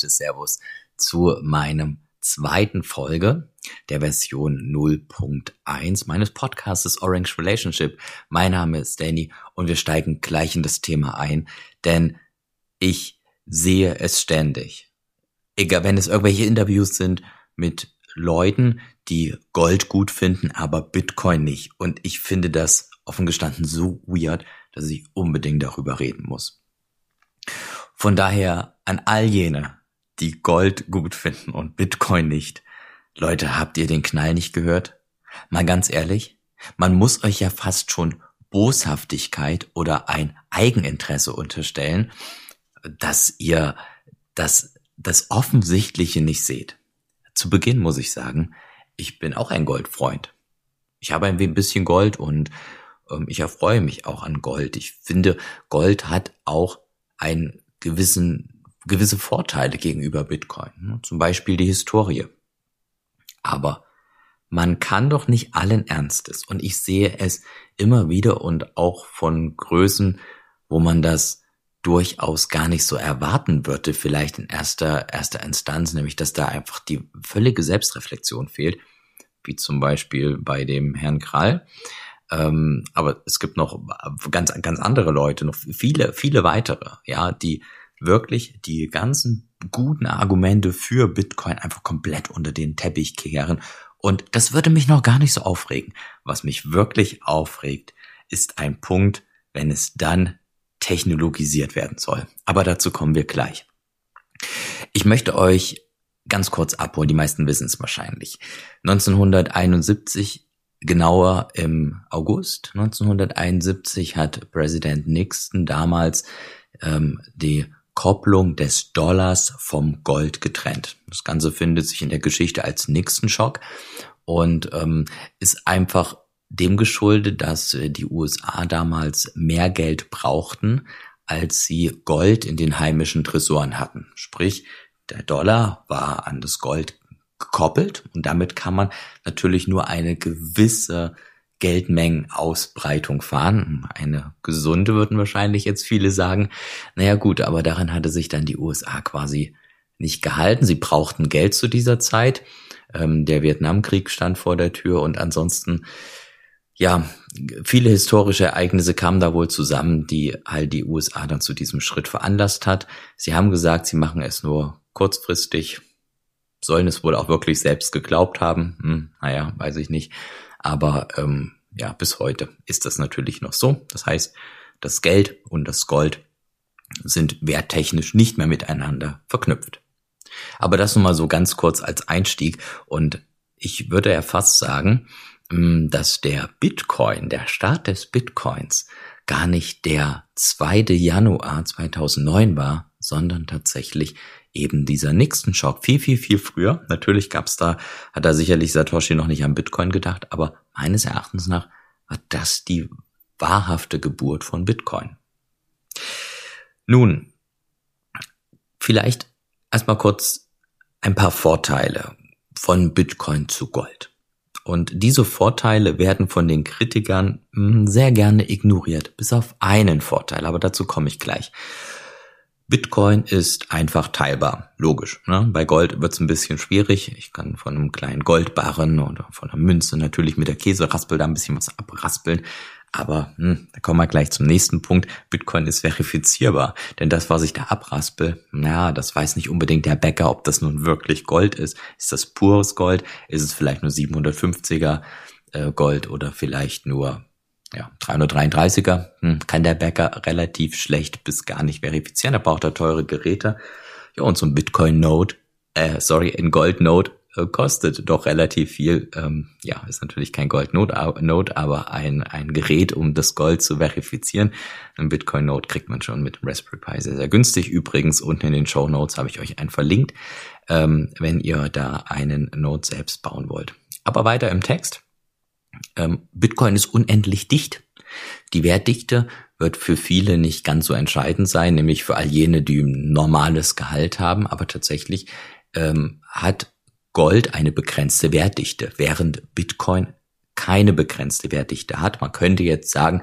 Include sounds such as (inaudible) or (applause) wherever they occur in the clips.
herzliches Servus zu meinem zweiten Folge der Version 0.1 meines Podcasts Orange Relationship. Mein Name ist Danny und wir steigen gleich in das Thema ein, denn ich sehe es ständig. Egal, wenn es irgendwelche Interviews sind mit Leuten, die Gold gut finden, aber Bitcoin nicht. Und ich finde das offen gestanden so weird, dass ich unbedingt darüber reden muss. Von daher an all jene, die Gold gut finden und Bitcoin nicht. Leute, habt ihr den Knall nicht gehört? Mal ganz ehrlich, man muss euch ja fast schon Boshaftigkeit oder ein Eigeninteresse unterstellen, dass ihr das, das Offensichtliche nicht seht. Zu Beginn muss ich sagen, ich bin auch ein Goldfreund. Ich habe ein bisschen Gold und ähm, ich erfreue mich auch an Gold. Ich finde, Gold hat auch einen gewissen, gewisse Vorteile gegenüber Bitcoin. Ne? Zum Beispiel die Historie. Aber man kann doch nicht allen Ernstes, und ich sehe es immer wieder und auch von Größen, wo man das durchaus gar nicht so erwarten würde, vielleicht in erster, erster Instanz, nämlich dass da einfach die völlige Selbstreflexion fehlt, wie zum Beispiel bei dem Herrn Krall. Ähm, aber es gibt noch ganz, ganz andere Leute, noch viele, viele weitere, ja, die wirklich die ganzen guten Argumente für Bitcoin einfach komplett unter den Teppich kehren. Und das würde mich noch gar nicht so aufregen. Was mich wirklich aufregt, ist ein Punkt, wenn es dann technologisiert werden soll. Aber dazu kommen wir gleich. Ich möchte euch ganz kurz abholen, die meisten wissen es wahrscheinlich. 1971 genauer im August 1971 hat Präsident Nixon damals ähm, die Kopplung des Dollars vom Gold getrennt. Das Ganze findet sich in der Geschichte als Nixon-Schock und ähm, ist einfach dem geschuldet, dass äh, die USA damals mehr Geld brauchten, als sie Gold in den heimischen Tresoren hatten. Sprich, der Dollar war an das Gold gekoppelt und damit kann man natürlich nur eine gewisse Geldmengenausbreitung fahren. Eine gesunde würden wahrscheinlich jetzt viele sagen. Naja gut, aber daran hatte sich dann die USA quasi nicht gehalten. Sie brauchten Geld zu dieser Zeit. Ähm, der Vietnamkrieg stand vor der Tür und ansonsten, ja, viele historische Ereignisse kamen da wohl zusammen, die halt die USA dann zu diesem Schritt veranlasst hat. Sie haben gesagt, sie machen es nur kurzfristig, sollen es wohl auch wirklich selbst geglaubt haben. Hm, naja, weiß ich nicht. Aber ähm, ja, bis heute ist das natürlich noch so. Das heißt, das Geld und das Gold sind werttechnisch nicht mehr miteinander verknüpft. Aber das nun mal so ganz kurz als Einstieg. Und ich würde ja fast sagen, hm, dass der Bitcoin, der Start des Bitcoins, gar nicht der 2. Januar 2009 war, sondern tatsächlich eben dieser Nixon-Schock viel, viel, viel früher. Natürlich gab's da, hat da sicherlich Satoshi noch nicht an Bitcoin gedacht, aber meines Erachtens nach war das die wahrhafte Geburt von Bitcoin. Nun, vielleicht erstmal kurz ein paar Vorteile von Bitcoin zu Gold. Und diese Vorteile werden von den Kritikern hm, sehr gerne ignoriert, bis auf einen Vorteil, aber dazu komme ich gleich. Bitcoin ist einfach teilbar, logisch. Ne? Bei Gold wird's ein bisschen schwierig. Ich kann von einem kleinen Goldbarren oder von einer Münze natürlich mit der Käseraspel da ein bisschen was abraspeln. Aber hm, da kommen wir gleich zum nächsten Punkt. Bitcoin ist verifizierbar. Denn das, was ich da abraspel, na, das weiß nicht unbedingt der Bäcker, ob das nun wirklich Gold ist. Ist das pures Gold? Ist es vielleicht nur 750er äh, Gold oder vielleicht nur ja, 333er hm, kann der Bäcker relativ schlecht bis gar nicht verifizieren. Da braucht er teure Geräte. Ja, und so ein Bitcoin-Node, äh, sorry, ein Gold-Node äh, kostet doch relativ viel. Ähm, ja, ist natürlich kein Gold-Node, aber ein, ein Gerät, um das Gold zu verifizieren. Ein Bitcoin-Node kriegt man schon mit Raspberry Pi sehr, sehr günstig. Übrigens, unten in den Show Notes habe ich euch einen verlinkt, ähm, wenn ihr da einen Node selbst bauen wollt. Aber weiter im Text. Ähm, Bitcoin ist unendlich dicht. Die Wertdichte wird für viele nicht ganz so entscheidend sein, nämlich für all jene, die ein normales Gehalt haben, aber tatsächlich ähm, hat Gold eine begrenzte Wertdichte, während Bitcoin keine begrenzte Wertdichte hat. Man könnte jetzt sagen,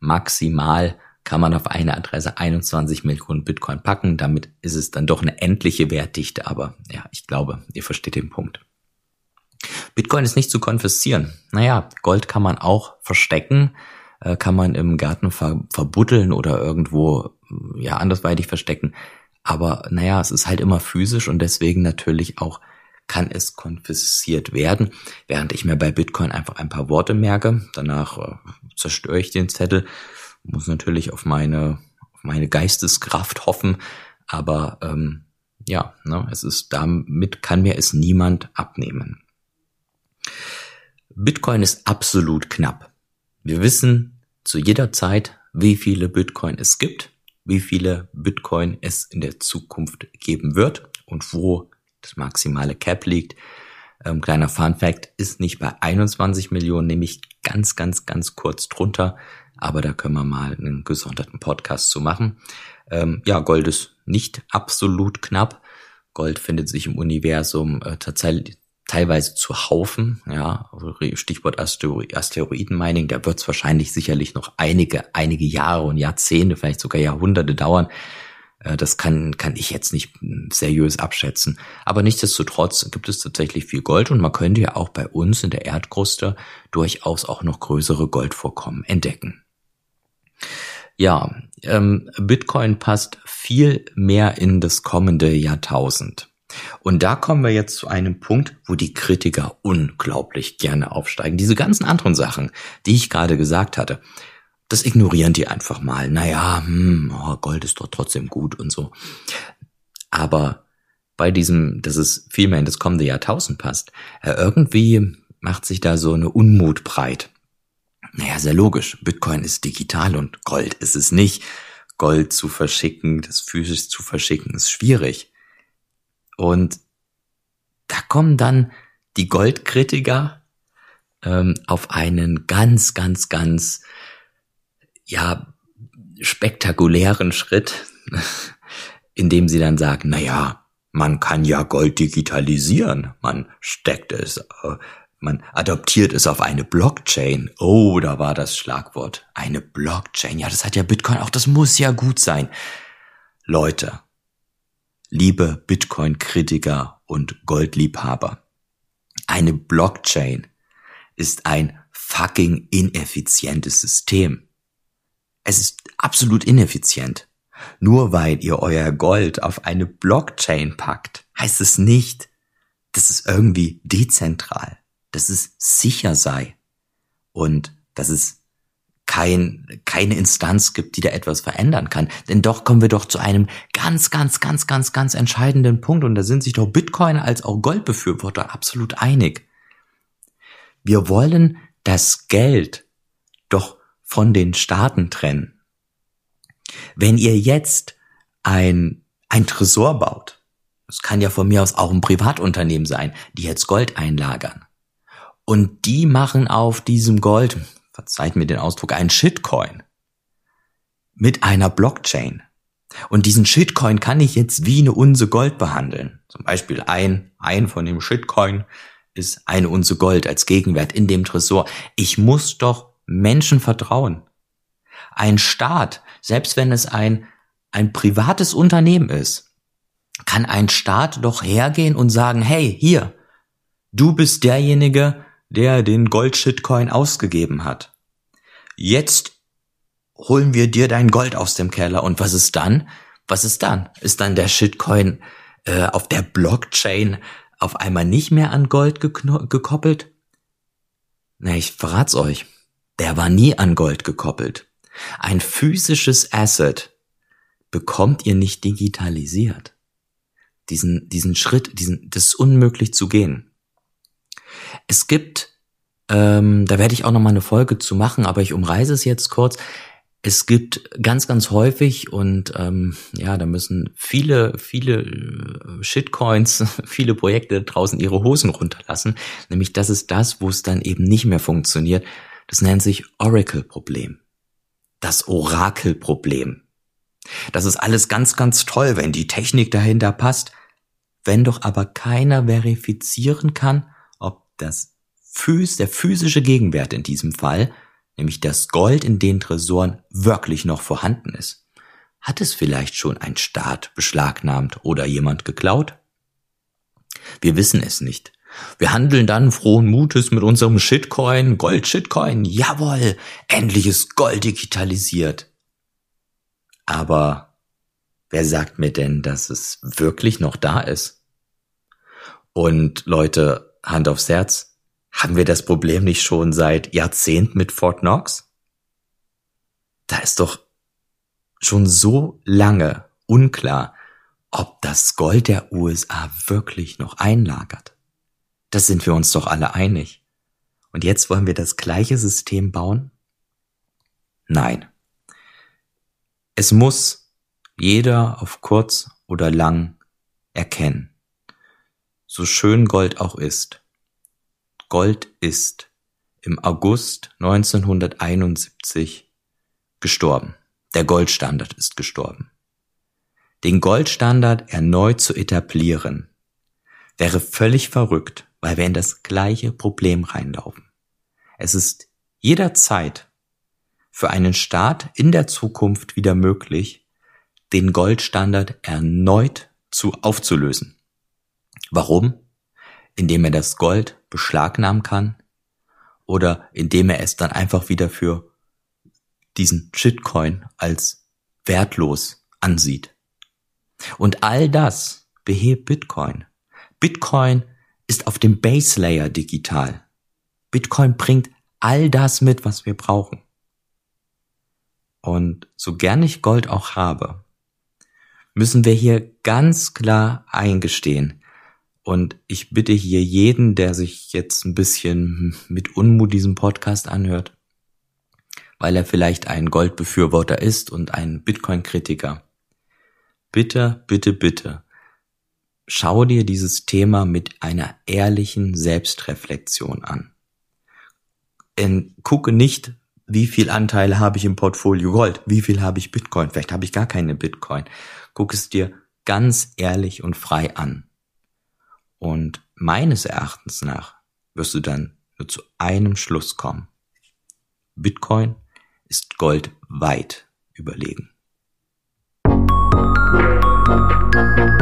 maximal kann man auf eine Adresse 21 Millionen Bitcoin packen. Damit ist es dann doch eine endliche Wertdichte. Aber ja, ich glaube, ihr versteht den Punkt. Bitcoin ist nicht zu konfiszieren. Naja, Gold kann man auch verstecken, äh, kann man im Garten ver verbuddeln oder irgendwo ja andersweitig verstecken. Aber naja, es ist halt immer physisch und deswegen natürlich auch kann es konfisziert werden, während ich mir bei Bitcoin einfach ein paar Worte merke. Danach äh, zerstöre ich den Zettel, muss natürlich auf meine, auf meine Geisteskraft hoffen, aber ähm, ja, ne, es ist damit kann mir es niemand abnehmen. Bitcoin ist absolut knapp. Wir wissen zu jeder Zeit, wie viele Bitcoin es gibt, wie viele Bitcoin es in der Zukunft geben wird und wo das maximale Cap liegt. Ähm, kleiner Fun Fact ist nicht bei 21 Millionen, nämlich ganz, ganz, ganz kurz drunter. Aber da können wir mal einen gesonderten Podcast zu machen. Ähm, ja, Gold ist nicht absolut knapp. Gold findet sich im Universum äh, tatsächlich teilweise zu Haufen, ja, Stichwort Asteroidenmining, da wird es wahrscheinlich sicherlich noch einige, einige Jahre und Jahrzehnte, vielleicht sogar Jahrhunderte dauern, äh, das kann, kann ich jetzt nicht seriös abschätzen. Aber nichtsdestotrotz gibt es tatsächlich viel Gold und man könnte ja auch bei uns in der Erdkruste durchaus auch noch größere Goldvorkommen entdecken. Ja, ähm, Bitcoin passt viel mehr in das kommende Jahrtausend. Und da kommen wir jetzt zu einem Punkt, wo die Kritiker unglaublich gerne aufsteigen. Diese ganzen anderen Sachen, die ich gerade gesagt hatte, das ignorieren die einfach mal. Naja, hm, oh, Gold ist doch trotzdem gut und so. Aber bei diesem, dass es viel mehr in das kommende Jahrtausend passt, äh, irgendwie macht sich da so eine Unmut breit. Naja, sehr logisch. Bitcoin ist digital und Gold ist es nicht. Gold zu verschicken, das physisch zu verschicken, ist schwierig. Und da kommen dann die Goldkritiker ähm, auf einen ganz, ganz, ganz ja, spektakulären Schritt, (laughs) indem sie dann sagen, na ja, man kann ja Gold digitalisieren, man steckt es, äh, man adoptiert es auf eine Blockchain. Oh, da war das Schlagwort. Eine Blockchain. Ja, das hat ja Bitcoin auch, das muss ja gut sein. Leute, liebe Bitcoin-Kritiker und Goldliebhaber, eine Blockchain ist ein fucking ineffizientes System. Es ist absolut ineffizient. Nur weil ihr euer Gold auf eine Blockchain packt, heißt es nicht, dass es irgendwie dezentral, dass es sicher sei und dass es kein, keine Instanz gibt, die da etwas verändern kann. Denn doch kommen wir doch zu einem ganz, ganz, ganz, ganz, ganz entscheidenden Punkt und da sind sich doch Bitcoin als auch Goldbefürworter absolut einig. Wir wollen das Geld doch von den Staaten trennen. Wenn ihr jetzt ein, ein Tresor baut, das kann ja von mir aus auch ein Privatunternehmen sein, die jetzt Gold einlagern. Und die machen auf diesem Gold, verzeiht mir den Ausdruck, einen Shitcoin. Mit einer Blockchain. Und diesen Shitcoin kann ich jetzt wie eine Unse Gold behandeln. Zum Beispiel ein, ein von dem Shitcoin ist eine Unse Gold als Gegenwert in dem Tresor. Ich muss doch Menschen vertrauen. Ein Staat, selbst wenn es ein, ein privates Unternehmen ist, kann ein Staat doch hergehen und sagen, hey, hier, du bist derjenige, der den Gold-Shitcoin ausgegeben hat. Jetzt holen wir dir dein Gold aus dem Keller. Und was ist dann? Was ist dann? Ist dann der Shitcoin äh, auf der Blockchain auf einmal nicht mehr an Gold gekoppelt? Na, ich verrat's euch der war nie an Gold gekoppelt. Ein physisches Asset bekommt ihr nicht digitalisiert. Diesen, diesen Schritt, diesen, das ist unmöglich zu gehen. Es gibt, ähm, da werde ich auch noch mal eine Folge zu machen, aber ich umreise es jetzt kurz. Es gibt ganz, ganz häufig und ähm, ja, da müssen viele, viele äh, Shitcoins, (laughs) viele Projekte draußen ihre Hosen runterlassen. Nämlich das ist das, wo es dann eben nicht mehr funktioniert, das nennt sich Oracle-Problem. Das Orakel-Problem. Das ist alles ganz, ganz toll, wenn die Technik dahinter passt. Wenn doch aber keiner verifizieren kann, das Phys der physische Gegenwert in diesem Fall nämlich das Gold in den Tresoren wirklich noch vorhanden ist? Hat es vielleicht schon ein Staat beschlagnahmt oder jemand geklaut? Wir wissen es nicht. Wir handeln dann frohen Mutes mit unserem Shitcoin, Gold-Shitcoin. Jawohl, endlich ist Gold digitalisiert. Aber wer sagt mir denn, dass es wirklich noch da ist? Und Leute, Hand aufs Herz, haben wir das Problem nicht schon seit Jahrzehnten mit Fort Knox? Da ist doch schon so lange unklar, ob das Gold der USA wirklich noch einlagert. Das sind wir uns doch alle einig. Und jetzt wollen wir das gleiche System bauen? Nein. Es muss jeder auf kurz oder lang erkennen. So schön Gold auch ist. Gold ist im August 1971 gestorben. Der Goldstandard ist gestorben. Den Goldstandard erneut zu etablieren, wäre völlig verrückt weil wir in das gleiche Problem reinlaufen. Es ist jederzeit für einen Staat in der Zukunft wieder möglich, den Goldstandard erneut zu aufzulösen. Warum? Indem er das Gold beschlagnahmen kann oder indem er es dann einfach wieder für diesen Shitcoin als wertlos ansieht. Und all das behebt Bitcoin. Bitcoin ist auf dem Base Layer digital. Bitcoin bringt all das mit, was wir brauchen. Und so gern ich Gold auch habe, müssen wir hier ganz klar eingestehen. Und ich bitte hier jeden, der sich jetzt ein bisschen mit Unmut diesen Podcast anhört, weil er vielleicht ein Goldbefürworter ist und ein Bitcoin-Kritiker. Bitte, bitte, bitte, Schau dir dieses Thema mit einer ehrlichen Selbstreflexion an. In, gucke nicht, wie viel Anteile habe ich im Portfolio Gold, wie viel habe ich Bitcoin, vielleicht habe ich gar keine Bitcoin. Guck es dir ganz ehrlich und frei an. Und meines Erachtens nach wirst du dann nur zu einem Schluss kommen. Bitcoin ist Gold weit überlegen. Musik